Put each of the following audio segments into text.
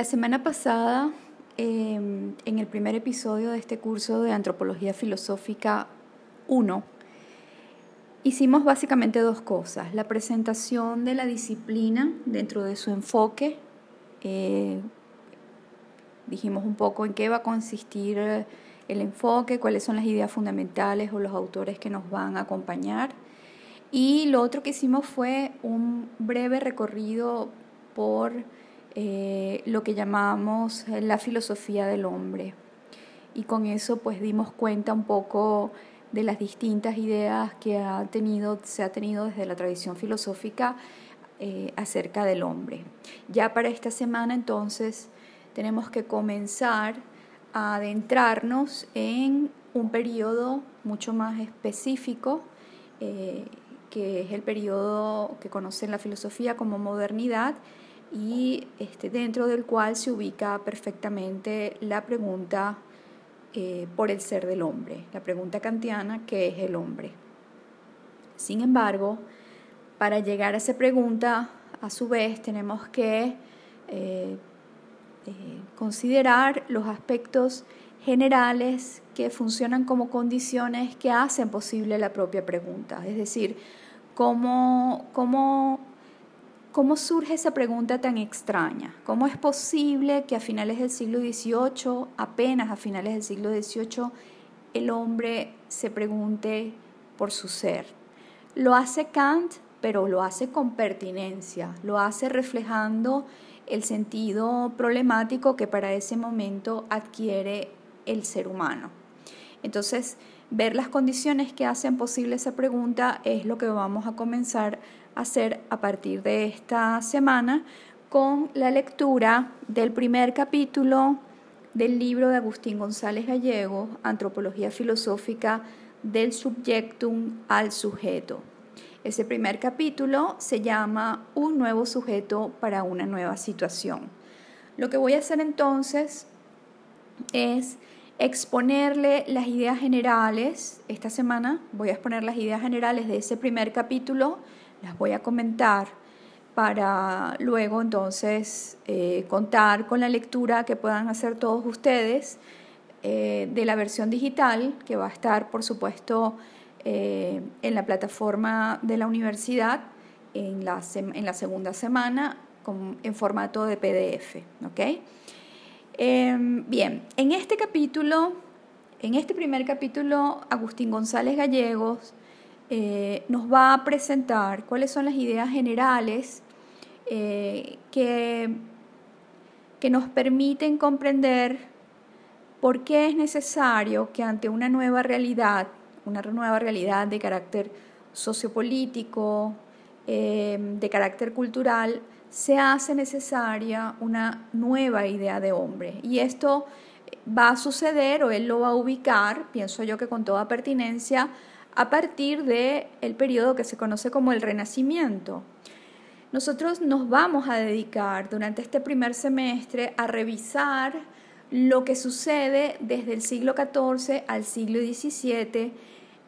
La semana pasada, em, en el primer episodio de este curso de Antropología Filosófica 1, hicimos básicamente dos cosas. La presentación de la disciplina dentro de su enfoque. Eh, dijimos un poco en qué va a consistir el enfoque, cuáles son las ideas fundamentales o los autores que nos van a acompañar. Y lo otro que hicimos fue un breve recorrido por eh, lo que llamamos la filosofía del hombre. Y con eso pues dimos cuenta un poco de las distintas ideas que ha tenido, se ha tenido desde la tradición filosófica eh, acerca del hombre. Ya para esta semana entonces tenemos que comenzar a adentrarnos en un periodo mucho más específico, eh, que es el periodo que conocen la filosofía como modernidad, y este, dentro del cual se ubica perfectamente la pregunta eh, por el ser del hombre, la pregunta kantiana, ¿qué es el hombre? Sin embargo, para llegar a esa pregunta, a su vez, tenemos que eh, eh, considerar los aspectos generales que funcionan como condiciones que hacen posible la propia pregunta, es decir, cómo, cómo ¿Cómo surge esa pregunta tan extraña? ¿Cómo es posible que a finales del siglo XVIII, apenas a finales del siglo XVIII, el hombre se pregunte por su ser? Lo hace Kant, pero lo hace con pertinencia, lo hace reflejando el sentido problemático que para ese momento adquiere el ser humano. Entonces, ver las condiciones que hacen posible esa pregunta es lo que vamos a comenzar hacer a partir de esta semana con la lectura del primer capítulo del libro de Agustín González Gallego, Antropología Filosófica del Subjectum al Sujeto. Ese primer capítulo se llama Un nuevo sujeto para una nueva situación. Lo que voy a hacer entonces es exponerle las ideas generales. Esta semana voy a exponer las ideas generales de ese primer capítulo las voy a comentar para luego entonces eh, contar con la lectura que puedan hacer todos ustedes eh, de la versión digital que va a estar por supuesto eh, en la plataforma de la universidad en la, segunda semana en formato de PDF. Em, bien, en este capítulo, en este primer capítulo, Agustín González Gallegos eh, nos va a presentar cuáles son las ideas generales eh, que, que nos permiten comprender por qué es necesario que ante una nueva realidad, una nueva realidad de carácter sociopolítico, eh, de carácter cultural, se hace necesaria una nueva idea de hombre. Y esto va a suceder o él lo va a ubicar, pienso yo que con toda pertinencia, a partir del el periodo que se conoce como el Renacimiento. Nosotros nos vamos a dedicar durante este primer semestre a revisar lo que sucede desde el siglo XIV al siglo XVII.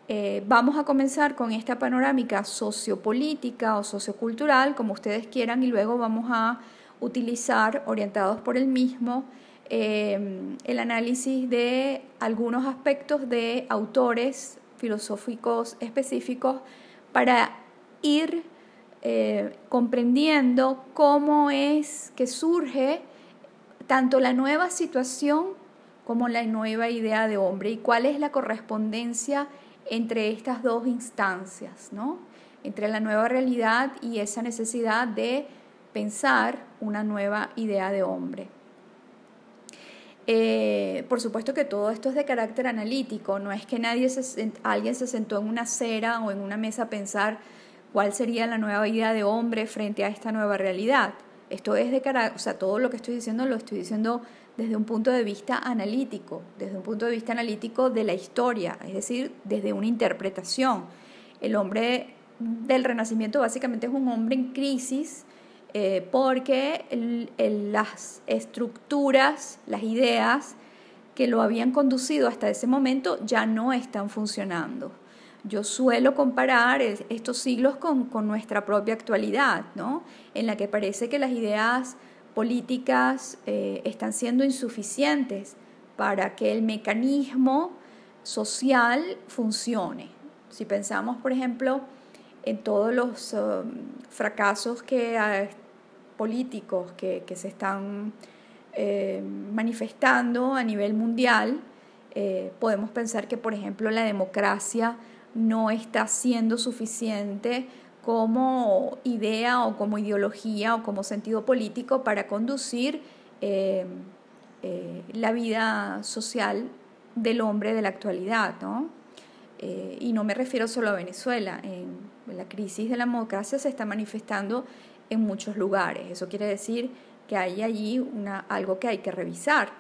Eh, vamos a comenzar con esta panorámica sociopolítica o sociocultural, como ustedes quieran, y luego vamos a utilizar, orientados por el mismo, eh, el análisis de algunos aspectos de autores filosóficos específicos para ir eh, comprendiendo cómo es que surge tanto la nueva situación como la nueva idea de hombre y cuál es la correspondencia entre estas dos instancias, ¿no? entre la nueva realidad y esa necesidad de pensar una nueva idea de hombre. Eh, por supuesto que todo esto es de carácter analítico, no es que nadie se, alguien se sentó en una acera o en una mesa a pensar cuál sería la nueva vida de hombre frente a esta nueva realidad. Esto es de carácter, o sea, todo lo que estoy diciendo lo estoy diciendo desde un punto de vista analítico, desde un punto de vista analítico de la historia, es decir, desde una interpretación. El hombre del Renacimiento básicamente es un hombre en crisis eh, porque las estructuras, las ideas que lo habían conducido hasta ese momento ya no están funcionando. Yo suelo comparar estos siglos con, nuestra propia actualidad, ¿no? en la que parece que las ideas políticas eh, están siendo insuficientes para que el mecanismo social funcione. Si pensamos, por ejemplo, en todos los um, fracasos que, políticos que, se están eh, manifestando a nivel mundial, eh, podemos pensar que, por ejemplo, la democracia no está siendo suficiente como idea o como ideología o como sentido político para conducir eh, la vida social del hombre de la actualidad, ¿no? Eh, y no me refiero solo a Venezuela, en, la crisis de la democracia se está manifestando en muchos lugares. Eso quiere decir que hay allí algo que hay que revisar.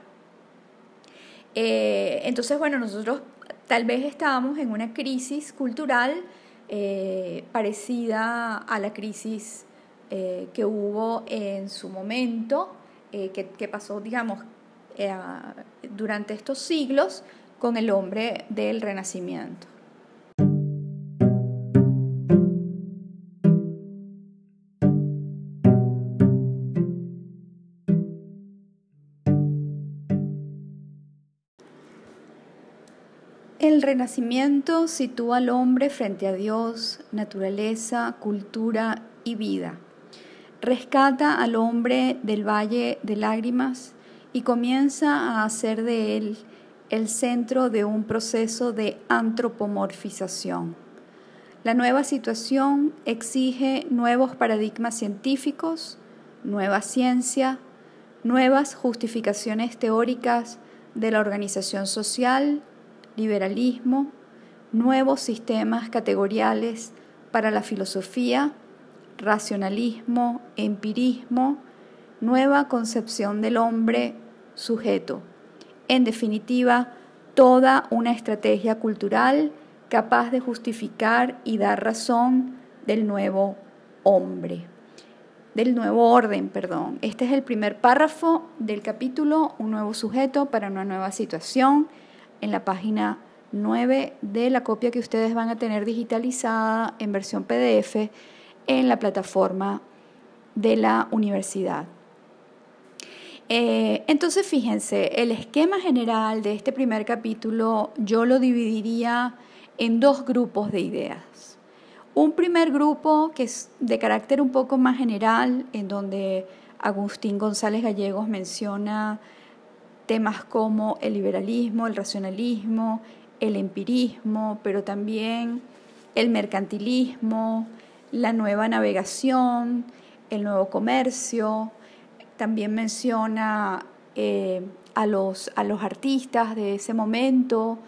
Eh, entonces, bueno, nosotros tal vez estábamos en una crisis cultural eh, parecida a la crisis que hubo en su momento, que, que, pasó, digamos, durante estos siglos con el hombre del Renacimiento. El Renacimiento sitúa al hombre frente a Dios, naturaleza, cultura y vida. Rescata al hombre del valle de lágrimas y comienza a hacer de él el centro de un proceso de antropomorfización. La nueva situación exige nuevos paradigmas científicos, nueva ciencia, nuevas justificaciones teóricas de la organización social liberalismo, nuevos sistemas categoriales para la filosofía, racionalismo, empirismo, nueva concepción del hombre sujeto. En definitiva, toda una estrategia cultural capaz de justificar y dar razón del nuevo hombre, del nuevo orden, perdón. Este es el primer párrafo del capítulo, un nuevo sujeto para una nueva situación en la página 9 de la copia que ustedes van a tener digitalizada en versión PDF en la plataforma de la universidad. Eh, entonces, fíjense, el esquema general de este primer capítulo yo lo dividiría en dos grupos de ideas. Un primer grupo que es de carácter un poco más general, en donde Agustín González Gallegos menciona temas como el liberalismo, el racionalismo, el empirismo, pero también el mercantilismo, la nueva navegación, el nuevo comercio. También menciona eh, a, los, a los artistas de ese momento,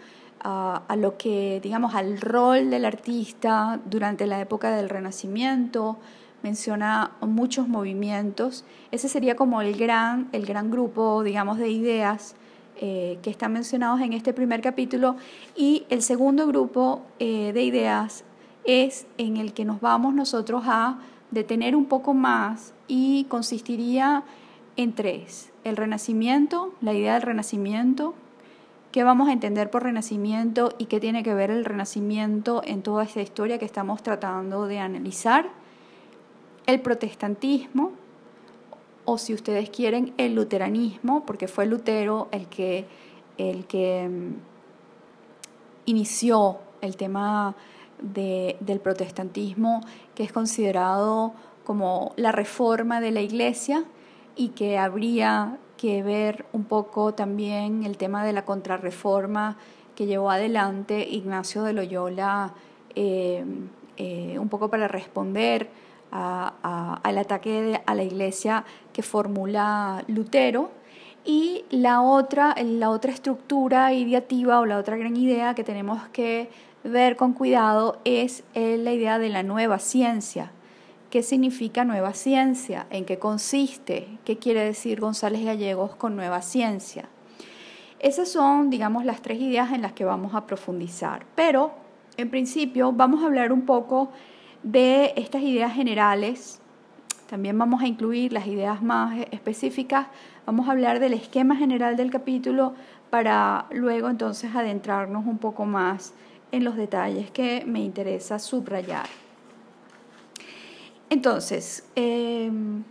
a, lo que, digamos, al rol del artista durante la época del Renacimiento, menciona muchos movimientos. Ese sería como el gran, el gran grupo, digamos, de ideas eh, que están mencionados en este primer capítulo. Y el segundo grupo eh, de ideas es en el que nos vamos nosotros a detener un poco más y consistiría en tres. El renacimiento, la idea del renacimiento, qué vamos a entender por renacimiento y qué tiene que ver el renacimiento en toda esta historia que estamos tratando de analizar el protestantismo, o si ustedes quieren, el luteranismo, porque fue Lutero el que, el que mm, inició el tema del protestantismo, que es considerado como la reforma de la iglesia y que habría que ver un poco también el tema de la contrarreforma que llevó adelante Ignacio de Loyola, eh, eh, un poco para responder al ataque a la iglesia que formula Lutero. Y la otra, la otra estructura ideativa o la otra gran idea que tenemos que ver con cuidado es la idea de la nueva ciencia. ¿Qué significa nueva ciencia? ¿En qué consiste? ¿Qué quiere decir González Gallegos con nueva ciencia? Esas son, digamos, las tres ideas en las que vamos a profundizar. Pero, en principio, vamos a hablar un poco de estas ideas generales, también vamos a incluir las ideas más específicas, vamos a hablar del esquema general del capítulo para luego entonces adentrarnos un poco más en los detalles que me interesa subrayar. Entonces, em,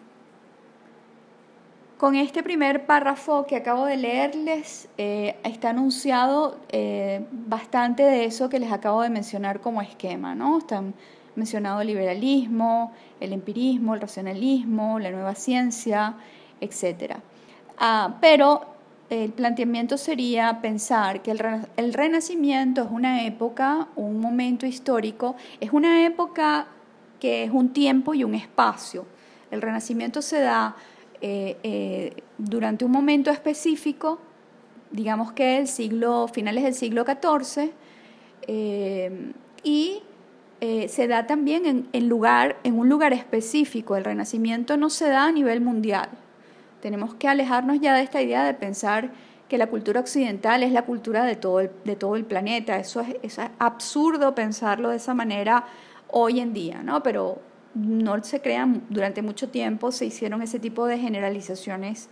con este primer párrafo que acabo de leerles, eh, está anunciado eh, bastante de eso que les acabo de mencionar como esquema, ¿no? Están mencionado el liberalismo, el empirismo, el racionalismo, la nueva ciencia, etc. Ah, pero el planteamiento sería pensar que el, Renacimiento es una época, un momento histórico, es una época que es un tiempo y un espacio. El Renacimiento se da eh, eh, durante un momento específico, digamos que el siglo, finales del siglo XIV, eh, y se da también en, lugar, en un lugar específico. El Renacimiento no se da a nivel mundial. Tenemos que alejarnos ya de esta idea de pensar que la cultura occidental es la cultura de todo el, de todo el planeta. Eso es, es absurdo pensarlo de esa manera hoy en día, ¿no? Pero no se crean, durante mucho tiempo se hicieron ese tipo de generalizaciones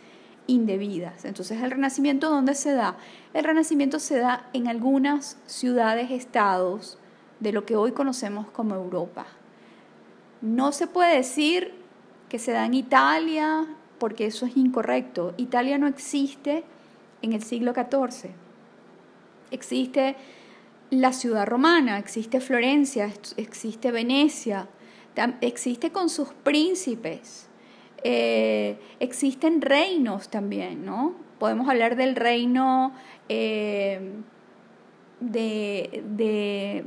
indebidas. Entonces, ¿el renacimiento dónde se da? El renacimiento se da en algunas ciudades, estados de lo que hoy conocemos como Europa. No se puede decir que se da en Italia, porque eso es incorrecto. Italia no existe en el siglo XIV. Existe la ciudad romana, existe Florencia, existe Venecia, existe con sus príncipes, eh, existen reinos también, ¿no? Podemos hablar del reino eh, de,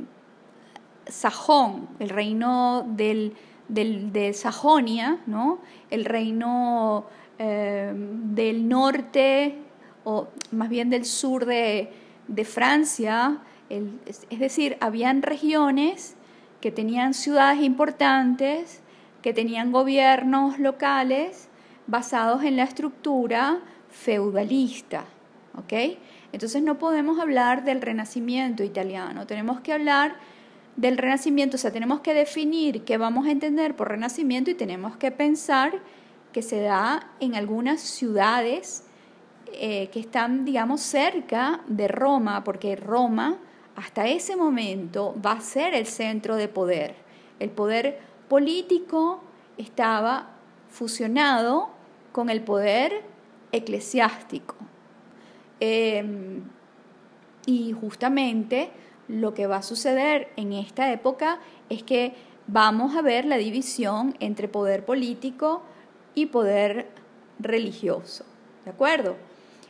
Sajón, el reino del, de Sajonia, ¿no? El reino eh, del norte, o más bien del sur de, Francia, es decir, habían regiones que tenían ciudades importantes, que tenían gobiernos locales basados en la estructura feudalista. ¿ok? Entonces no podemos hablar del renacimiento italiano, tenemos que hablar del renacimiento, o sea, tenemos que definir qué vamos a entender por renacimiento y tenemos que pensar que se da en algunas ciudades eh, que están, digamos, cerca de Roma, porque Roma hasta ese momento va a ser el centro de poder. El poder político estaba fusionado con el poder eclesiástico. Em, y justamente lo que va a suceder en esta época es que vamos a ver la división entre poder político y poder religioso, ¿de acuerdo?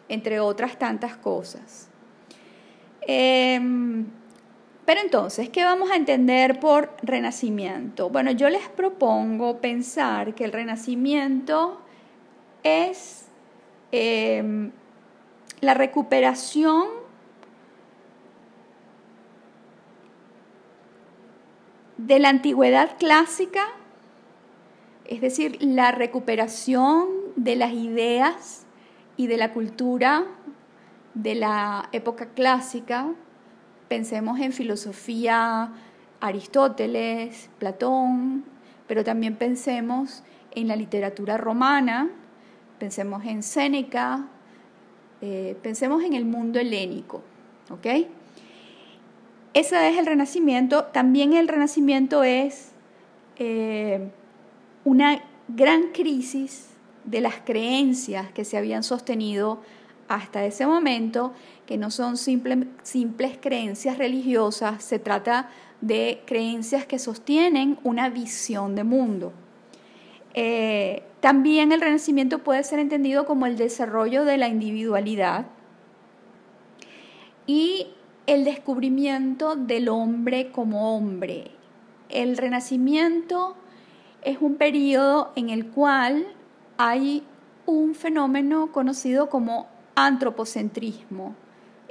Entre otras tantas cosas. Em, pero entonces, ¿qué vamos a entender por renacimiento? Bueno, yo les propongo pensar que el renacimiento es em, la recuperación de la antigüedad clásica, es decir, la recuperación de las ideas y de la cultura de la época clásica, pensemos en filosofía, Aristóteles, Platón, pero también pensemos en la literatura romana, pensemos en Séneca, eh, pensemos en el mundo helénico, ¿ok? Ese es el renacimiento. También el renacimiento es eh, una gran crisis de las creencias que se habían sostenido hasta ese momento, que no son simples creencias religiosas, se trata de creencias que sostienen una visión de mundo. Eh, también el renacimiento puede ser entendido como el desarrollo de la individualidad y el descubrimiento del hombre como hombre. El renacimiento es un periodo en el cual hay un fenómeno conocido como antropocentrismo.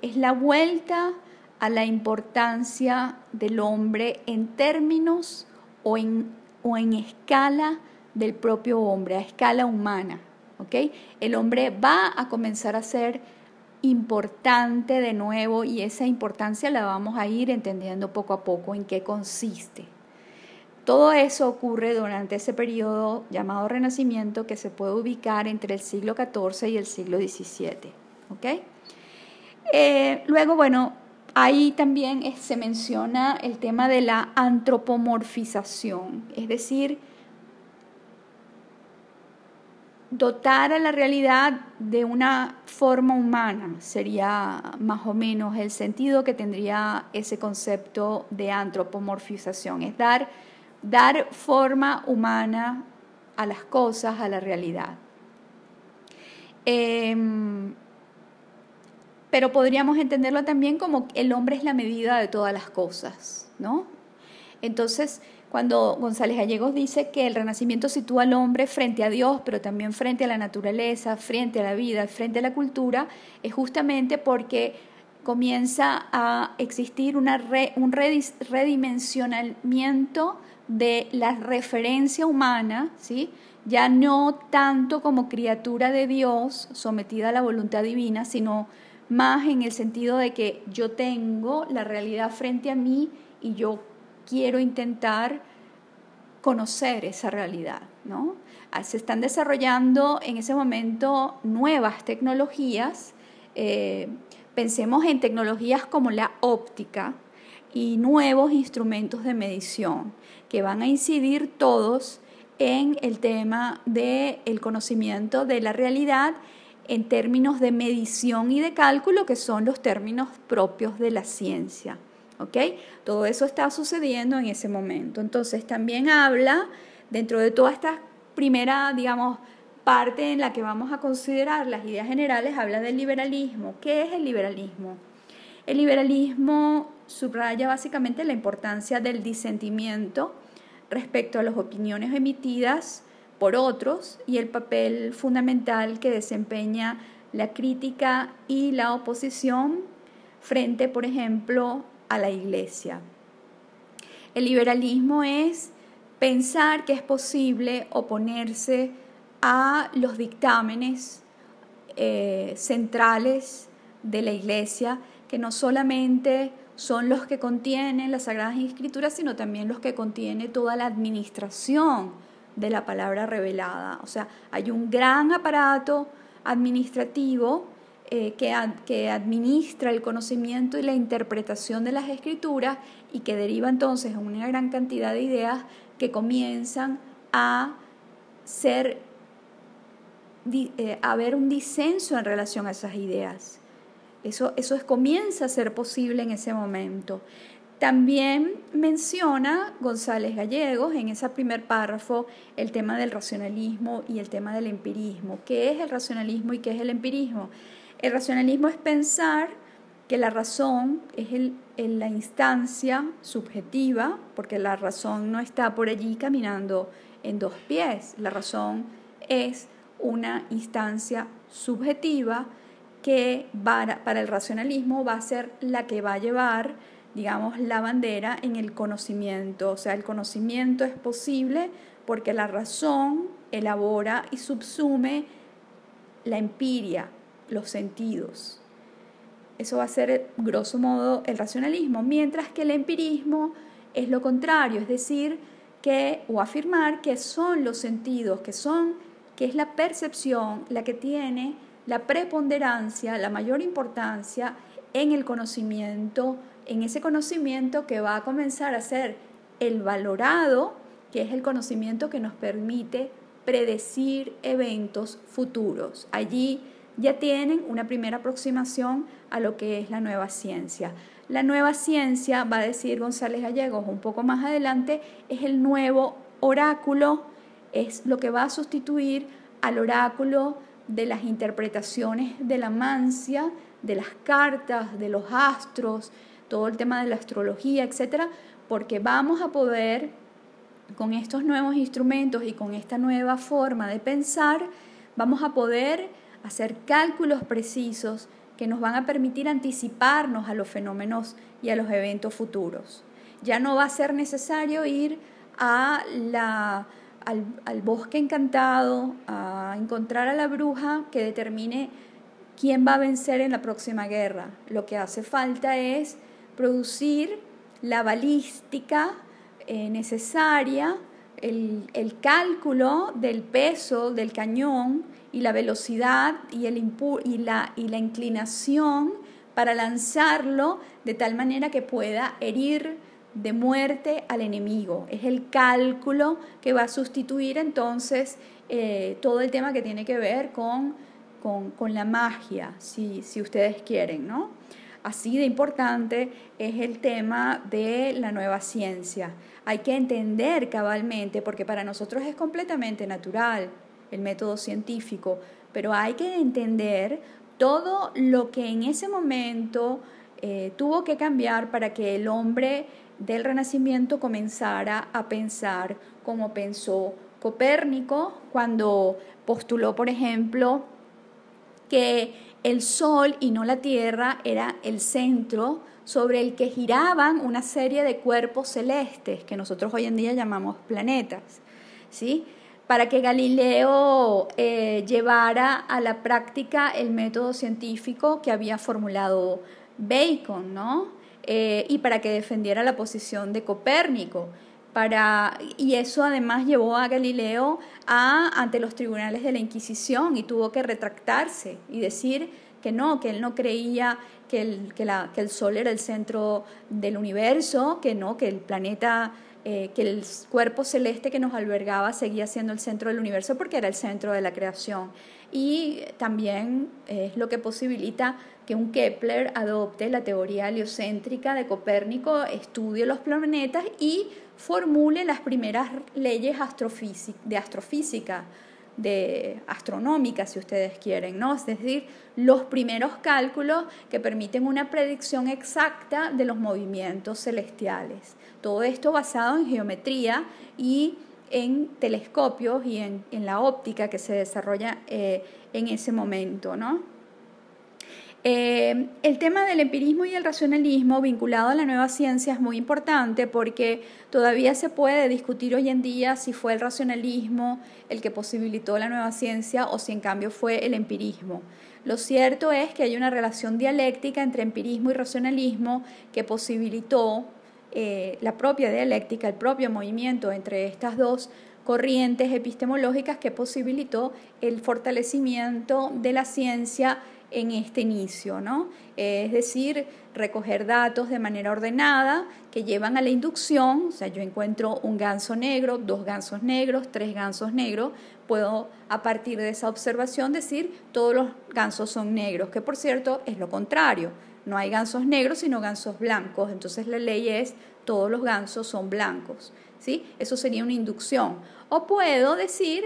Es la vuelta a la importancia del hombre en términos o en, o en escala del propio hombre, a escala humana. El hombre va a comenzar a ser importante de nuevo y esa importancia la vamos a ir entendiendo poco a poco en qué consiste. Todo eso ocurre durante ese periodo llamado Renacimiento que se puede ubicar entre el siglo XIV y el siglo XVII. Eh, luego, bueno, ahí también se menciona el tema de la antropomorfización, es decir, dotar a la realidad de una forma humana, sería más o menos el sentido que tendría ese concepto de antropomorfización, es dar, dar forma humana a las cosas, a la realidad. Em, pero podríamos entenderlo también como el hombre es la medida de todas las cosas, ¿no? Entonces, cuando González Gallegos dice que el renacimiento sitúa al hombre frente a Dios, pero también frente a la naturaleza, frente a la vida, frente a la cultura, es justamente porque comienza a existir un redimensionamiento de la referencia humana, ¿sí? ya no tanto como criatura de Dios sometida a la voluntad divina, sino más en el sentido de que yo tengo la realidad frente a mí y yo quiero intentar conocer esa realidad, ¿no? Ah, se están desarrollando en ese momento nuevas tecnologías. Eh, pensemos en tecnologías como la óptica y nuevos instrumentos de medición que van a incidir todos en el tema del conocimiento de la realidad en términos de medición y de cálculo, que son los términos propios de la ciencia. ¿Ok? Todo eso está sucediendo en ese momento. Entonces también habla, dentro de toda esta primera, digamos, parte en la que vamos a considerar las ideas generales, habla del liberalismo. ¿Qué es el liberalismo? El liberalismo subraya básicamente la importancia del disentimiento respecto a las opiniones emitidas por otros y el papel fundamental que desempeña la crítica y la oposición frente, por ejemplo, a la iglesia. El liberalismo es pensar que es posible oponerse a los dictámenes eh, centrales de la iglesia, que no solamente son los que contienen las Sagradas Escrituras, sino también los que contiene toda la administración de la palabra revelada. O sea, hay un gran aparato administrativo eh, que, administra el conocimiento y la interpretación de las escrituras y que deriva entonces en una gran cantidad de ideas que comienzan a ser, eh, a haber un disenso en relación a esas ideas. Eso, eso es, comienza a ser posible en ese momento. También menciona González Gallegos en ese primer párrafo el tema del racionalismo y el tema del empirismo. ¿Qué es el racionalismo y qué es el empirismo? El racionalismo es pensar que la razón es la instancia subjetiva, porque la razón no está por allí caminando en dos pies, la razón es una instancia subjetiva que para el racionalismo va a ser la que va a llevar, digamos, la bandera en el conocimiento. O sea, el conocimiento es posible porque la razón elabora y subsume la empiria, los sentidos. Eso va a ser, grosso modo, el racionalismo, mientras que el empirismo es lo contrario, es decir, que, o afirmar que son los sentidos, que son, que es la percepción la que tiene la preponderancia, la mayor importancia en el conocimiento, en ese conocimiento que va a comenzar a ser el valorado, que es el conocimiento que nos permite predecir eventos futuros. Allí ya tienen una primera aproximación a lo que es la nueva ciencia. La nueva ciencia, va a decir González Gallegos un poco más adelante, es el nuevo oráculo, es lo que va a sustituir al oráculo de las interpretaciones de la mancia, de las cartas, de los astros, todo el tema de la astrología, etcétera, porque vamos a poder con estos nuevos instrumentos y con esta nueva forma de pensar, vamos a poder hacer cálculos precisos que nos van a permitir anticiparnos a los fenómenos y a los eventos futuros. Ya no va a ser necesario ir a la, al, bosque encantado, a encontrar a la bruja que determine quién va a vencer en la próxima guerra. Lo que hace falta es producir la balística eh, necesaria, el, el cálculo del peso del cañón, y la velocidad y, el y, la, y la inclinación para lanzarlo de tal manera que pueda herir de muerte al enemigo. Es el cálculo que va a sustituir entonces eh, todo el tema que tiene que ver con, con, la magia, si, si ustedes quieren, ¿no? Así de importante es el tema de la nueva ciencia. Hay que entender cabalmente, porque para nosotros es completamente natural el método científico, pero hay que entender todo lo que en ese momento eh, tuvo que cambiar para que el hombre del Renacimiento comenzara a pensar como pensó Copérnico cuando postuló, por ejemplo, que el Sol y no la Tierra era el centro sobre el que giraban una serie de cuerpos celestes que nosotros hoy en día llamamos planetas. ¿sí? Para que Galileo eh, llevara a la práctica el método científico que había formulado Bacon, ¿no? Eh, y para que defendiera la posición de Copérnico. Para, y eso además llevó a Galileo a, ante los tribunales de la Inquisición y tuvo que retractarse y decir que no, que él no creía que el, que, la, que el Sol era el centro del universo, que no, que el planeta, eh, que el cuerpo celeste que nos albergaba seguía siendo el centro del universo porque era el centro de la creación. Y también es lo que posibilita que un Kepler adopte la teoría heliocéntrica de Copérnico, estudie los planetas y formule las primeras leyes de astrofísica, de astronómica, si ustedes quieren, ¿no? Es decir, los primeros cálculos que permiten una predicción exacta de los movimientos celestiales. Todo esto basado en geometría y en telescopios y en, la óptica que se desarrolla eh, en ese momento, ¿no? Eh, el tema del empirismo y el racionalismo vinculado a la nueva ciencia es muy importante porque todavía se puede discutir hoy en día si fue el racionalismo el que posibilitó la nueva ciencia o si en cambio fue el empirismo. Lo cierto es que hay una relación dialéctica entre empirismo y racionalismo que posibilitó eh, la propia dialéctica, el propio movimiento entre estas dos corrientes epistemológicas que posibilitó el fortalecimiento de la ciencia en este inicio, ¿no? Es decir, recoger datos de manera ordenada que llevan a la inducción, o sea, yo encuentro un ganso negro, dos gansos negros, tres gansos negros, puedo a partir de esa observación decir todos los gansos son negros, que por cierto es lo contrario, no hay gansos negros sino gansos blancos, entonces la ley es todos los gansos son blancos, ¿sí? Eso sería una inducción. O puedo decir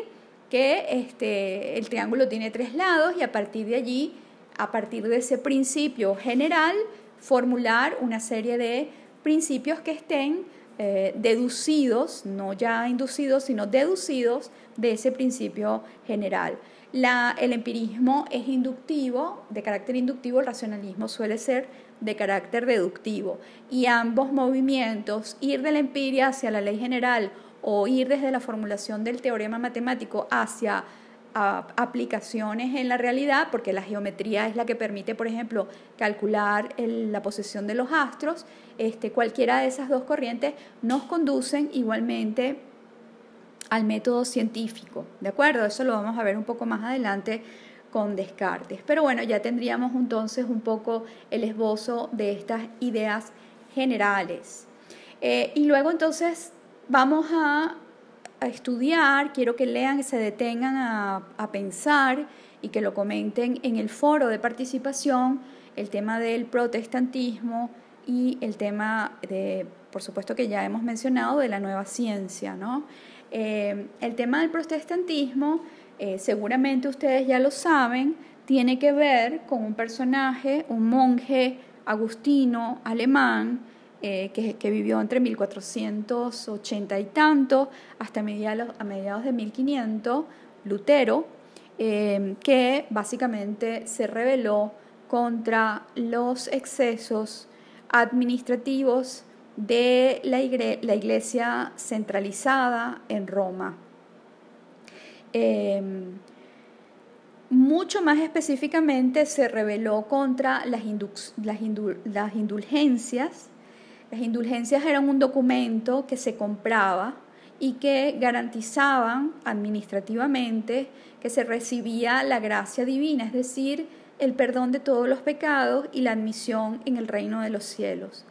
que este, el triángulo tiene tres lados y a partir de allí a partir de ese principio general, formular una serie de principios que estén eh, deducidos, no ya inducidos, sino deducidos de ese principio general. el empirismo es inductivo, de carácter inductivo, el racionalismo suele ser de carácter deductivo. Y ambos movimientos, ir de la empiria hacia la ley general o ir desde la formulación del teorema matemático hacia aplicaciones en la realidad, porque la geometría es la que permite, por ejemplo, calcular la posición de los astros, este, cualquiera de esas dos corrientes nos conducen igualmente al método científico, ¿de acuerdo? Eso lo vamos a ver un poco más adelante con Descartes. Pero bueno, ya tendríamos entonces un poco el esbozo de estas ideas generales. Eh, y luego entonces vamos a a estudiar, quiero que lean y se detengan a, pensar y que lo comenten en el foro de participación el tema del protestantismo y el tema de, por supuesto que ya hemos mencionado, de la nueva ciencia. ¿no? Eh, el tema del protestantismo, eh, seguramente ustedes ya lo saben, tiene que ver con un personaje, un monje agustino alemán, eh, que, vivió entre 1480 y tanto hasta mediados, a mediados de 1500, Lutero, eh, que básicamente se rebeló contra los excesos administrativos de la, iglesia centralizada en Roma. Em, mucho más específicamente se rebeló contra las indulgencias las indulgencias eran un documento que se compraba y que garantizaban administrativamente que se recibía la gracia divina, es decir, el perdón de todos los pecados y la admisión en el reino de los cielos.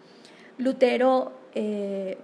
Lutero eh,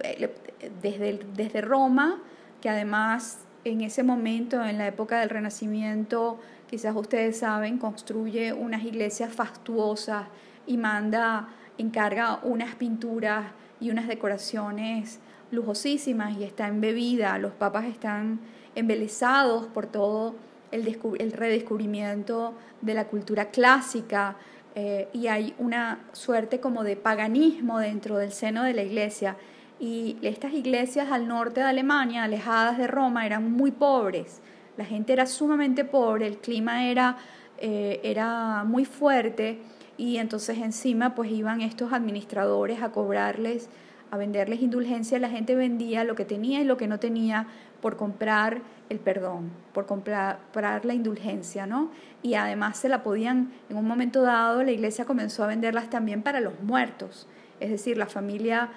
desde, desde Roma, que además en ese momento, en la época del Renacimiento, quizás ustedes saben, construye unas iglesias fastuosas y manda, encarga unas pinturas y unas decoraciones lujosísimas y está embebida, los papas están embelesados por todo el, el redescubrimiento de la cultura clásica eh, y hay una suerte como de paganismo dentro del seno de la iglesia. Y estas iglesias al norte de Alemania, alejadas de Roma, eran muy pobres. La gente era sumamente pobre, el clima era, eh, era muy fuerte y entonces encima pues iban estos administradores a cobrarles, a venderles indulgencia. La gente vendía lo que tenía y lo que no tenía por comprar el perdón, por comprar, la indulgencia, ¿no? Y además se la podían, en un momento dado, la iglesia comenzó a venderlas también para los muertos. Es decir, la familia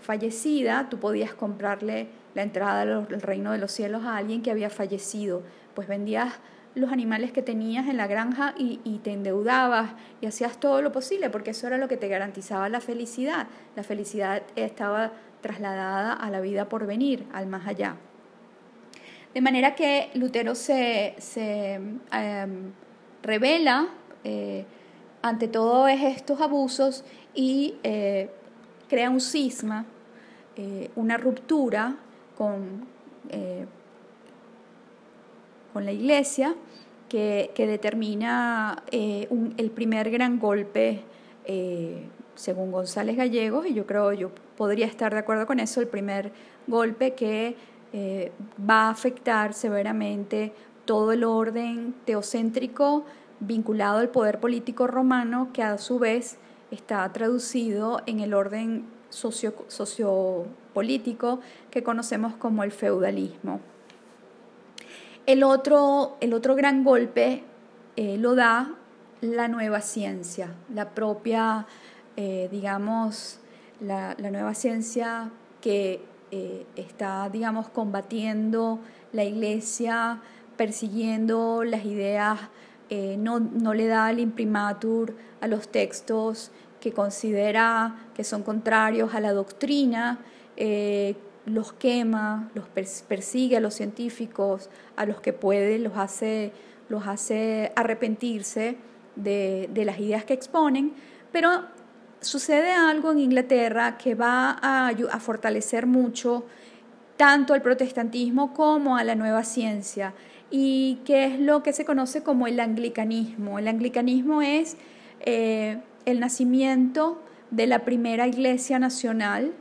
fallecida, tú podías comprarle la entrada al reino de los cielos a alguien que había fallecido. Pues vendías los animales que tenías en la granja y, te endeudabas y hacías todo lo posible porque eso era lo que te garantizaba la felicidad. La felicidad estaba trasladada a la vida por venir, al más allá. De manera que Lutero se, em, revela eh, ante todos estos abusos y eh, crea un cisma, eh, una ruptura con, con la iglesia que, determina el primer gran golpe, según González Gallegos, y yo creo, yo podría estar de acuerdo con eso, el primer golpe que eh, va a afectar severamente todo el orden teocéntrico vinculado al poder político romano, que a su vez está traducido en el orden socio, sociopolítico que conocemos como el feudalismo. El otro, el otro gran golpe eh, lo da la nueva ciencia, la propia, eh, digamos, la, nueva ciencia que eh, está, digamos, combatiendo la iglesia, persiguiendo las ideas, no, no, le da el imprimatur a los textos que considera que son contrarios a la doctrina, los quema, los persigue a los científicos, a los que puede, los hace, los hace arrepentirse de, de las ideas que exponen, pero sucede algo en Inglaterra que va a, fortalecer mucho tanto al protestantismo como a la nueva ciencia y que es lo que se conoce como el anglicanismo. El anglicanismo es eh, el nacimiento de la primera iglesia nacional,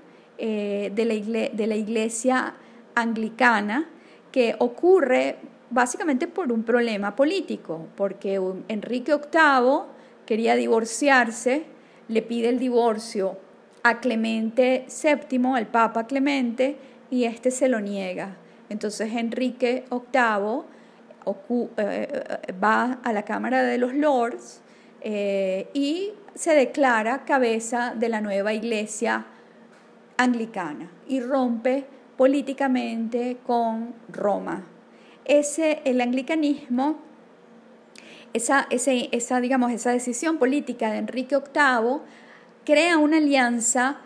eh, de, la iglesia anglicana, que ocurre básicamente por un problema político, porque Enrique VIII quería divorciarse le pide el divorcio a Clemente VII, al Papa Clemente, y este se lo niega. Entonces Enrique VIII eh, va a la Cámara de los Lords eh, y se declara cabeza de la nueva iglesia anglicana y rompe políticamente con Roma. Ese, el anglicanismo esa, esa, digamos, esa decisión política de Enrique VIII crea una alianza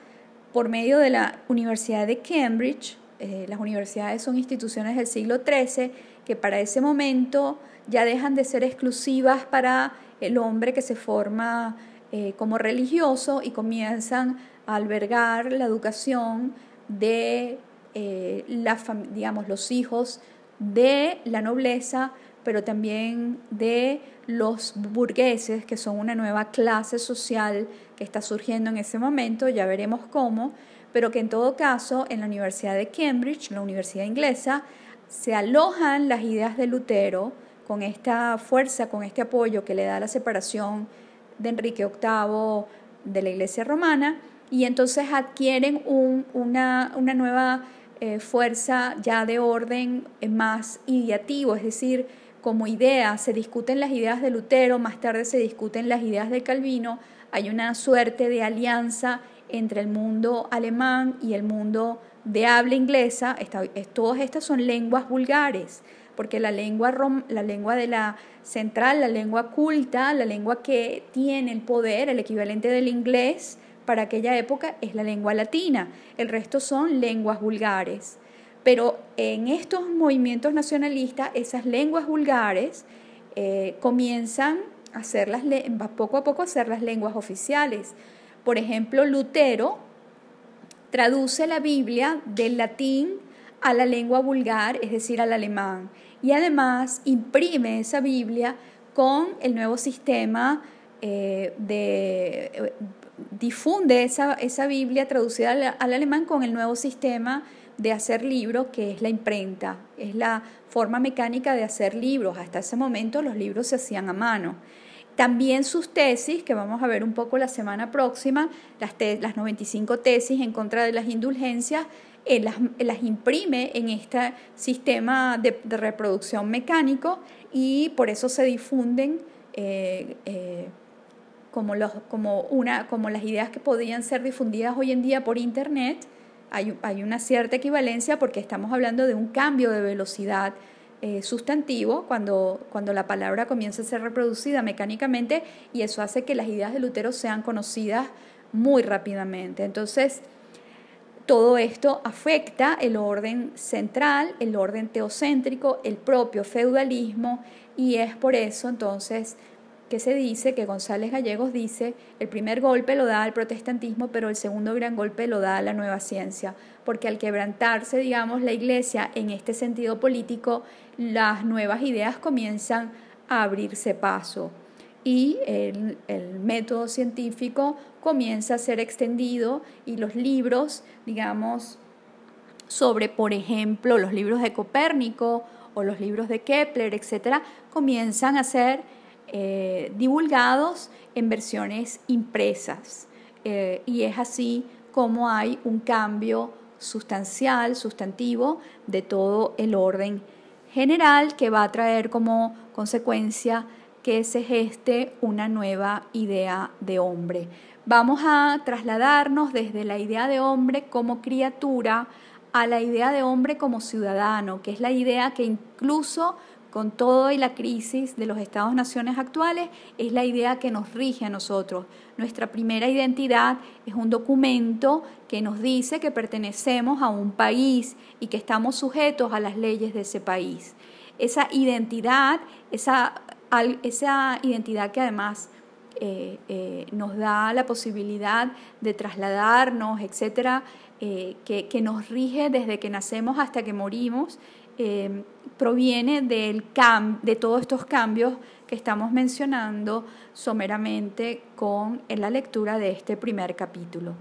por medio de la Universidad de Cambridge. Eh, las universidades son instituciones del siglo XIII que para ese momento ya dejan de ser exclusivas para el hombre que se forma eh, como religioso y comienzan albergar la educación de eh, digamos, los hijos de la nobleza, pero también de los burgueses, que son una nueva clase social que está surgiendo en ese momento, ya veremos cómo, pero que en todo caso en la Universidad de Cambridge, la Universidad inglesa, se alojan las ideas de Lutero con esta fuerza, con este apoyo que le da la separación de Enrique VIII de la Iglesia romana, y entonces adquieren una, nueva eh, fuerza ya de orden más ideativo, es decir, como idea, se discuten las ideas de Lutero, más tarde se discuten las ideas de Calvino, hay una suerte de alianza entre el mundo alemán y el mundo de habla inglesa, todas estas son lenguas vulgares, porque la lengua, la lengua de la central, la lengua culta, la lengua que tiene el poder, el equivalente del inglés para aquella época es la lengua latina, el resto son lenguas vulgares. Pero en estos movimientos nacionalistas, esas lenguas vulgares eh, comienzan a ser las, poco a poco a ser las lenguas oficiales. Por ejemplo, Lutero traduce la Biblia del latín a la lengua vulgar, es decir, al alemán, y además imprime esa Biblia con el nuevo sistema eh, de... difunde esa, esa Biblia traducida al, alemán con el nuevo sistema de hacer libros, que es la imprenta, es la forma mecánica de hacer libros. Hasta ese momento los libros se hacían a mano. También sus tesis, que vamos a ver un poco la semana próxima, las, las 95 tesis en contra de las indulgencias, él las, imprime en este sistema de, reproducción mecánico y por eso se difunden eh, eh, como, las ideas que podrían ser difundidas hoy en día por Internet. Hay, hay una cierta equivalencia porque estamos hablando de un cambio de velocidad eh, sustantivo cuando, cuando la palabra comienza a ser reproducida mecánicamente y eso hace que las ideas de Lutero sean conocidas muy rápidamente. Entonces, todo esto afecta el orden central, el orden teocéntrico, el propio feudalismo y es por eso entonces que se dice que González Gallegos dice el primer golpe lo da el protestantismo, pero el segundo gran golpe lo da la nueva ciencia, porque al quebrantarse, digamos, la iglesia en este sentido político, las nuevas ideas comienzan a abrirse paso y el, método científico comienza a ser extendido y los libros, digamos, sobre, por ejemplo, los libros de Copérnico o los libros de Kepler, etcétera, comienzan a ser eh, divulgados en versiones impresas. Eh, y es así como hay un cambio sustancial, sustantivo de todo el orden general que va a traer como consecuencia que se geste una nueva idea de hombre. Vamos a trasladarnos desde la idea de hombre como criatura a la idea de hombre como ciudadano, que es la idea que incluso con todo y la crisis de los estados-naciones actuales, es la idea que nos rige a nosotros. Nuestra primera identidad es un documento que nos dice que pertenecemos a un país y que estamos sujetos a las leyes de ese país. Esa identidad, esa identidad que además eh, eh, nos da la posibilidad de trasladarnos, etcétera, eh, que, nos rige desde que nacemos hasta que morimos, proviene del de todos estos cambios que estamos mencionando someramente con la lectura de este primer capítulo.